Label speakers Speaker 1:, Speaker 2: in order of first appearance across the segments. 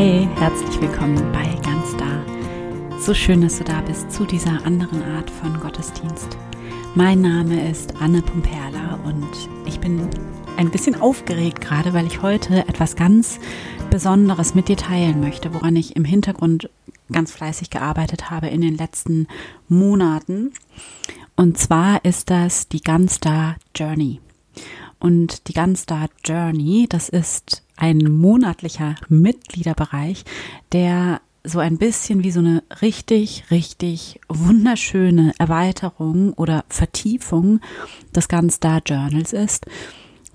Speaker 1: Hi, herzlich willkommen bei Ganz Da. So schön, dass du da bist zu dieser anderen Art von Gottesdienst. Mein Name ist Anne Pumperla und ich bin ein bisschen aufgeregt gerade, weil ich heute etwas ganz Besonderes mit dir teilen möchte, woran ich im Hintergrund ganz fleißig gearbeitet habe in den letzten Monaten. Und zwar ist das die Ganz Da Journey. Und die Gunstar Journey, das ist ein monatlicher Mitgliederbereich, der so ein bisschen wie so eine richtig, richtig wunderschöne Erweiterung oder Vertiefung des Gunstar Journals ist,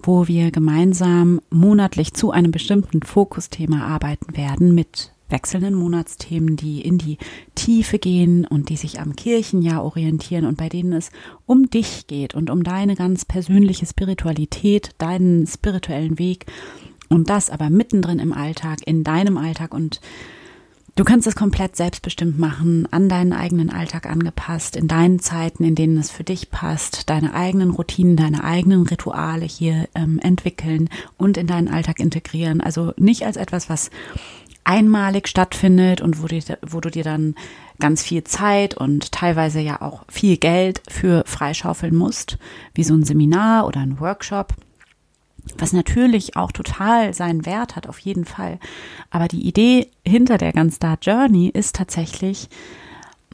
Speaker 1: wo wir gemeinsam monatlich zu einem bestimmten Fokusthema arbeiten werden mit wechselnden Monatsthemen, die in die Tiefe gehen und die sich am Kirchenjahr orientieren und bei denen es um dich geht und um deine ganz persönliche Spiritualität, deinen spirituellen Weg und das aber mittendrin im Alltag, in deinem Alltag und Du kannst es komplett selbstbestimmt machen, an deinen eigenen Alltag angepasst, in deinen Zeiten, in denen es für dich passt, deine eigenen Routinen, deine eigenen Rituale hier ähm, entwickeln und in deinen Alltag integrieren. Also nicht als etwas, was einmalig stattfindet und wo, die, wo du dir dann ganz viel Zeit und teilweise ja auch viel Geld für freischaufeln musst, wie so ein Seminar oder ein Workshop, was natürlich auch total seinen Wert hat, auf jeden Fall. Aber die Idee hinter der ganz Start Journey ist tatsächlich,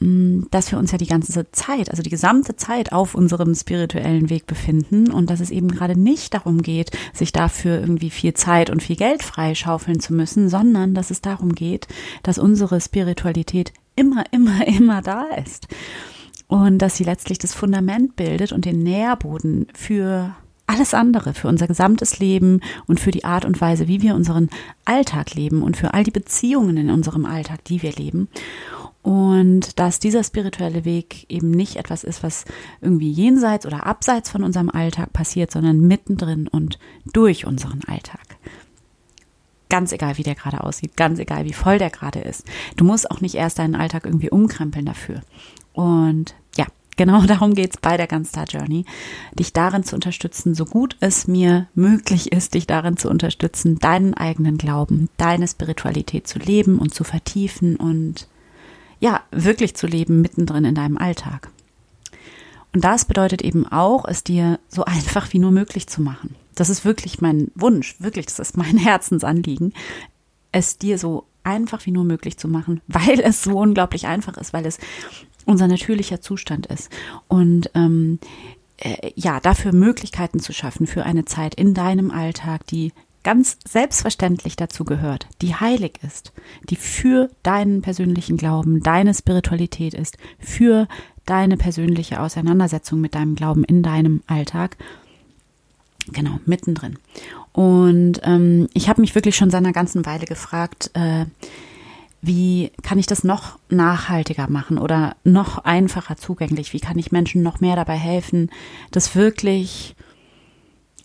Speaker 1: dass wir uns ja die ganze Zeit, also die gesamte Zeit auf unserem spirituellen Weg befinden und dass es eben gerade nicht darum geht, sich dafür irgendwie viel Zeit und viel Geld freischaufeln zu müssen, sondern dass es darum geht, dass unsere Spiritualität immer, immer, immer da ist und dass sie letztlich das Fundament bildet und den Nährboden für alles andere, für unser gesamtes Leben und für die Art und Weise, wie wir unseren Alltag leben und für all die Beziehungen in unserem Alltag, die wir leben. Und dass dieser spirituelle Weg eben nicht etwas ist, was irgendwie jenseits oder abseits von unserem Alltag passiert, sondern mittendrin und durch unseren Alltag. Ganz egal, wie der gerade aussieht, ganz egal, wie voll der gerade ist. Du musst auch nicht erst deinen Alltag irgendwie umkrempeln dafür. Und ja, genau darum geht's bei der Gunstar Journey, dich darin zu unterstützen, so gut es mir möglich ist, dich darin zu unterstützen, deinen eigenen Glauben, deine Spiritualität zu leben und zu vertiefen und ja, wirklich zu leben mittendrin in deinem Alltag. Und das bedeutet eben auch, es dir so einfach wie nur möglich zu machen. Das ist wirklich mein Wunsch, wirklich, das ist mein Herzensanliegen, es dir so einfach wie nur möglich zu machen, weil es so unglaublich einfach ist, weil es unser natürlicher Zustand ist. Und ähm, äh, ja, dafür Möglichkeiten zu schaffen für eine Zeit in deinem Alltag, die ganz selbstverständlich dazu gehört, die heilig ist, die für deinen persönlichen Glauben, deine Spiritualität ist, für deine persönliche Auseinandersetzung mit deinem Glauben in deinem Alltag. Genau, mittendrin. Und ähm, ich habe mich wirklich schon seit einer ganzen Weile gefragt, äh, wie kann ich das noch nachhaltiger machen oder noch einfacher zugänglich? Wie kann ich Menschen noch mehr dabei helfen, das wirklich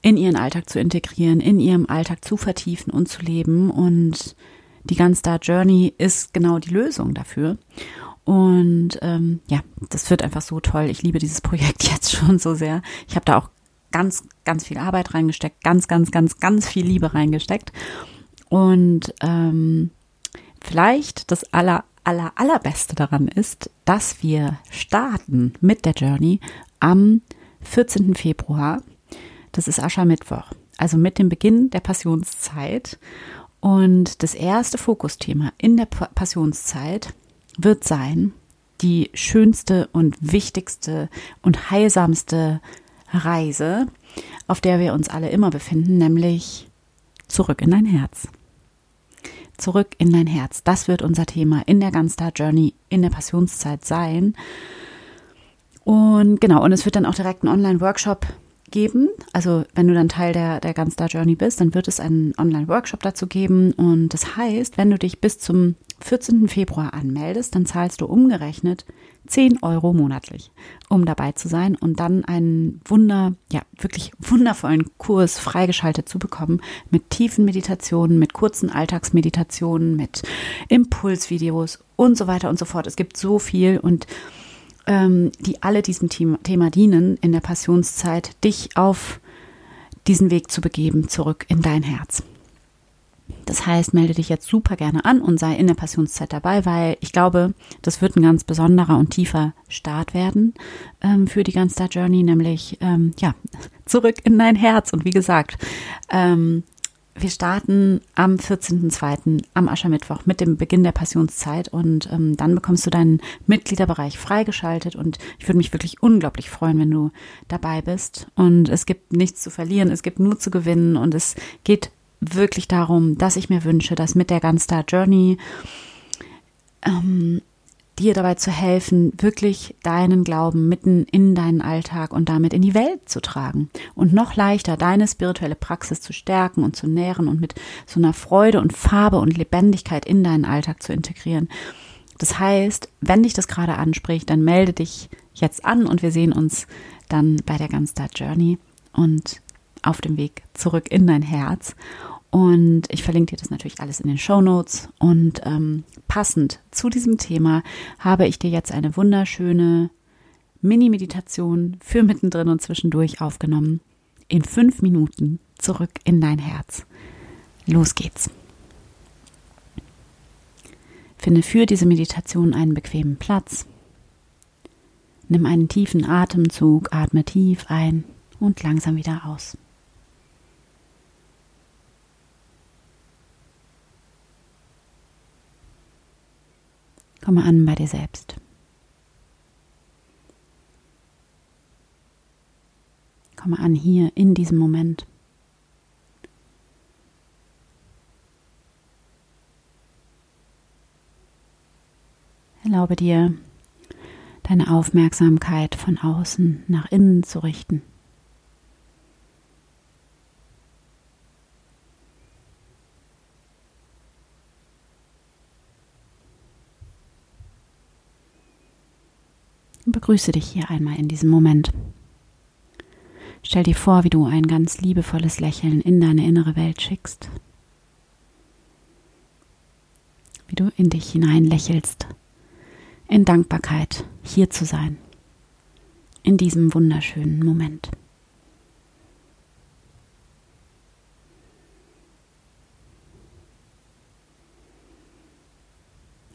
Speaker 1: in ihren Alltag zu integrieren, in ihrem Alltag zu vertiefen und zu leben. Und die Gun Star Journey ist genau die Lösung dafür. Und ähm, ja, das wird einfach so toll. Ich liebe dieses Projekt jetzt schon so sehr. Ich habe da auch ganz, ganz viel Arbeit reingesteckt, ganz, ganz, ganz, ganz viel Liebe reingesteckt. Und ähm, vielleicht das aller, aller, allerbeste daran ist, dass wir starten mit der Journey am 14. Februar das ist Aschermittwoch, also mit dem Beginn der Passionszeit. Und das erste Fokusthema in der Passionszeit wird sein, die schönste und wichtigste und heilsamste Reise, auf der wir uns alle immer befinden, nämlich zurück in dein Herz. Zurück in dein Herz. Das wird unser Thema in der Gunstar Journey in der Passionszeit sein. Und genau, und es wird dann auch direkt ein Online-Workshop geben. Also wenn du dann Teil der, der Gunstar Journey bist, dann wird es einen Online-Workshop dazu geben. Und das heißt, wenn du dich bis zum 14. Februar anmeldest, dann zahlst du umgerechnet 10 Euro monatlich, um dabei zu sein und dann einen wunder, ja, wirklich wundervollen Kurs freigeschaltet zu bekommen mit tiefen Meditationen, mit kurzen Alltagsmeditationen, mit Impulsvideos und so weiter und so fort. Es gibt so viel und ähm, die alle diesem Thema dienen, in der Passionszeit dich auf diesen Weg zu begeben, zurück in dein Herz. Das heißt, melde dich jetzt super gerne an und sei in der Passionszeit dabei, weil ich glaube, das wird ein ganz besonderer und tiefer Start werden ähm, für die Gunstar Journey, nämlich ähm, ja zurück in dein Herz. Und wie gesagt, ähm, wir starten am 14.02. am Aschermittwoch mit dem Beginn der Passionszeit und ähm, dann bekommst du deinen Mitgliederbereich freigeschaltet und ich würde mich wirklich unglaublich freuen, wenn du dabei bist. Und es gibt nichts zu verlieren, es gibt nur zu gewinnen und es geht wirklich darum, dass ich mir wünsche, dass mit der Gunstar Journey ähm, dir dabei zu helfen, wirklich deinen Glauben mitten in deinen Alltag und damit in die Welt zu tragen und noch leichter deine spirituelle Praxis zu stärken und zu nähren und mit so einer Freude und Farbe und Lebendigkeit in deinen Alltag zu integrieren. Das heißt, wenn dich das gerade anspricht, dann melde dich jetzt an und wir sehen uns dann bei der Gunstar Journey und auf dem Weg zurück in dein Herz. Und ich verlinke dir das natürlich alles in den Show Notes. Und ähm, passend zu diesem Thema habe ich dir jetzt eine wunderschöne Mini-Meditation für mittendrin und zwischendurch aufgenommen. In fünf Minuten zurück in dein Herz. Los geht's. Finde für diese Meditation einen bequemen Platz. Nimm einen tiefen Atemzug, atme tief ein und langsam wieder aus. Komme an bei dir selbst. Komme an hier in diesem Moment. Erlaube dir, deine Aufmerksamkeit von außen nach innen zu richten. und begrüße dich hier einmal in diesem Moment. Stell dir vor, wie du ein ganz liebevolles Lächeln in deine innere Welt schickst. Wie du in dich hinein lächelst, in Dankbarkeit hier zu sein, in diesem wunderschönen Moment.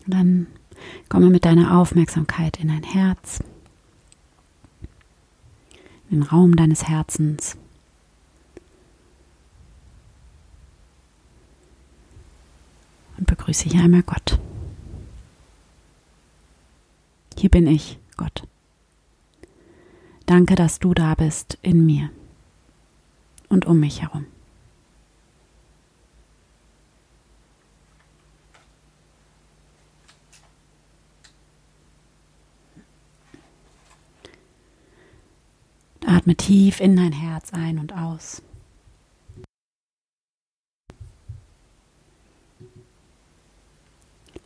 Speaker 1: Dann Komme mit deiner Aufmerksamkeit in dein Herz, den Raum deines Herzens. Und begrüße hier einmal Gott. Hier bin ich, Gott. Danke, dass du da bist in mir und um mich herum. Atme tief in dein Herz ein und aus.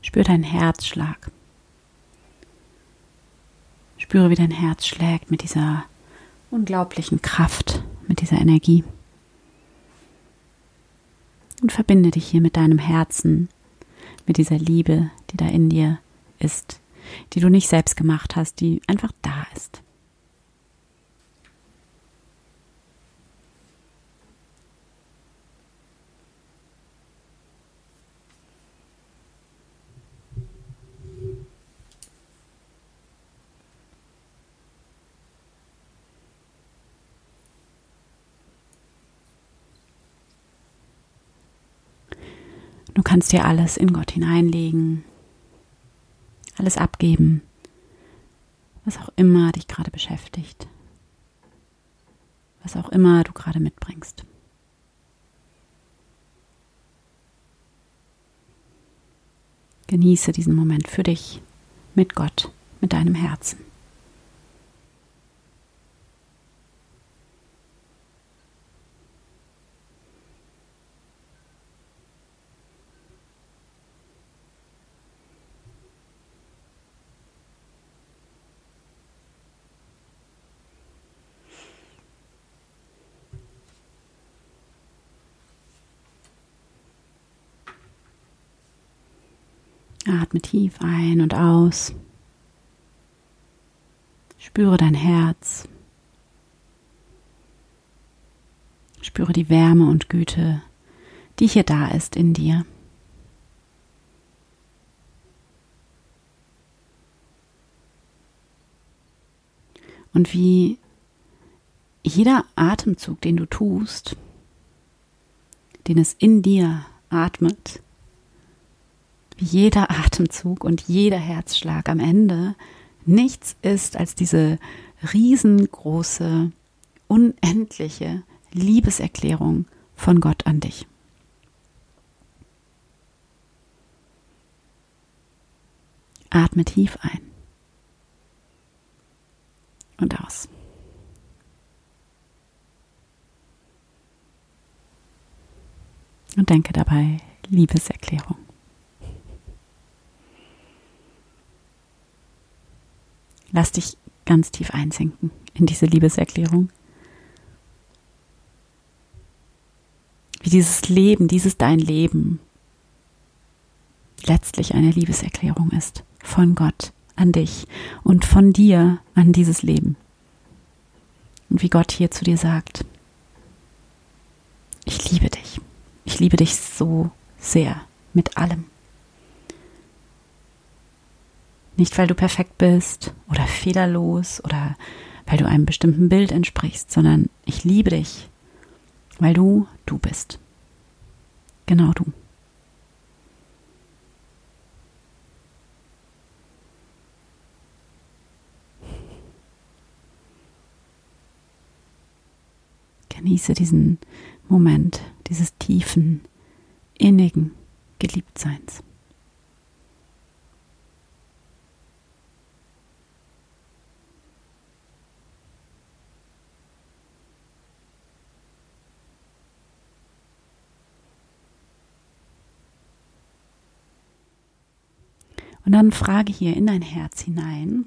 Speaker 1: Spür deinen Herzschlag. Spüre, wie dein Herz schlägt mit dieser unglaublichen Kraft, mit dieser Energie. Und verbinde dich hier mit deinem Herzen, mit dieser Liebe, die da in dir ist, die du nicht selbst gemacht hast, die einfach da ist. Du kannst dir alles in Gott hineinlegen, alles abgeben, was auch immer dich gerade beschäftigt, was auch immer du gerade mitbringst. Genieße diesen Moment für dich, mit Gott, mit deinem Herzen. Atme tief ein und aus. Spüre dein Herz. Spüre die Wärme und Güte die hier da ist in dir. Und wie jeder Atemzug, den du tust, den es in dir atmet, jeder Atemzug und jeder Herzschlag am Ende nichts ist als diese riesengroße, unendliche Liebeserklärung von Gott an dich. Atme tief ein und aus. Und denke dabei Liebeserklärung. Lass dich ganz tief einsinken in diese Liebeserklärung. Wie dieses Leben, dieses dein Leben letztlich eine Liebeserklärung ist von Gott an dich und von dir an dieses Leben. Und wie Gott hier zu dir sagt, ich liebe dich. Ich liebe dich so sehr mit allem. Nicht, weil du perfekt bist oder fehlerlos oder weil du einem bestimmten Bild entsprichst, sondern ich liebe dich, weil du du bist. Genau du. Genieße diesen Moment dieses tiefen, innigen Geliebtseins. Und dann frage hier in dein Herz hinein,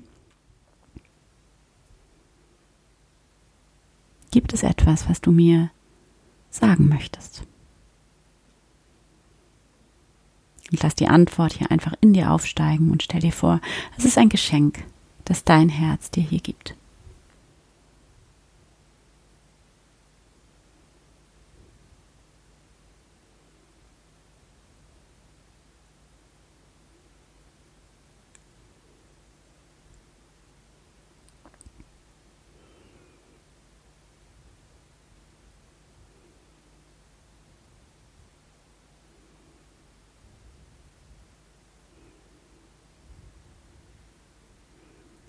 Speaker 1: gibt es etwas, was du mir sagen möchtest? Und lass die Antwort hier einfach in dir aufsteigen und stell dir vor, es ist ein Geschenk, das dein Herz dir hier gibt.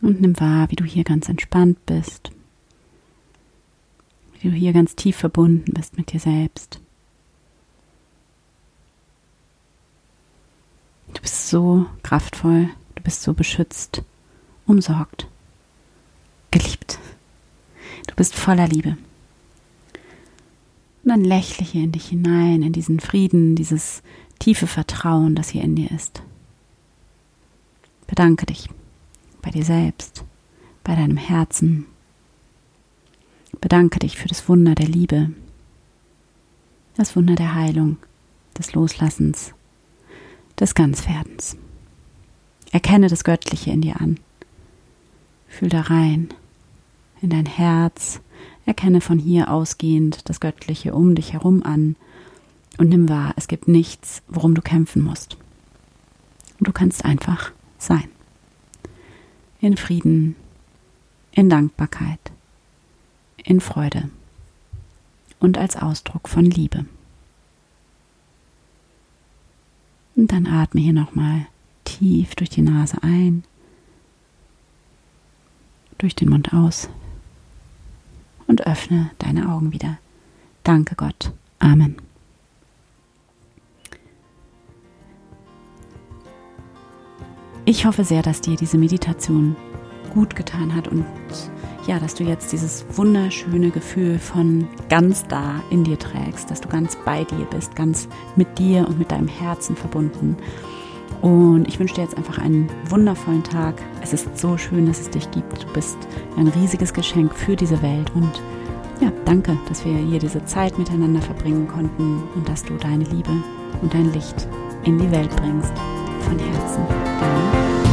Speaker 1: Und nimm wahr, wie du hier ganz entspannt bist. Wie du hier ganz tief verbunden bist mit dir selbst. Du bist so kraftvoll, du bist so beschützt, umsorgt, geliebt. Du bist voller Liebe. Und dann lächle hier in dich hinein, in diesen Frieden, dieses tiefe Vertrauen, das hier in dir ist. Bedanke dich bei dir selbst, bei deinem Herzen. Bedanke dich für das Wunder der Liebe, das Wunder der Heilung, des Loslassens, des Ganzwerdens. Erkenne das Göttliche in dir an. Fühl da rein, in dein Herz, erkenne von hier ausgehend das Göttliche um dich herum an und nimm wahr, es gibt nichts, worum du kämpfen musst. Du kannst einfach sein in Frieden, in Dankbarkeit, in Freude und als Ausdruck von Liebe. Und dann atme hier nochmal tief durch die Nase ein, durch den Mund aus und öffne deine Augen wieder. Danke Gott. Amen. Ich hoffe sehr, dass dir diese Meditation gut getan hat und ja, dass du jetzt dieses wunderschöne Gefühl von ganz da in dir trägst, dass du ganz bei dir bist, ganz mit dir und mit deinem Herzen verbunden. Und ich wünsche dir jetzt einfach einen wundervollen Tag. Es ist so schön, dass es dich gibt. Du bist ein riesiges Geschenk für diese Welt und ja, danke, dass wir hier diese Zeit miteinander verbringen konnten und dass du deine Liebe und dein Licht in die Welt bringst von Herzen. Deine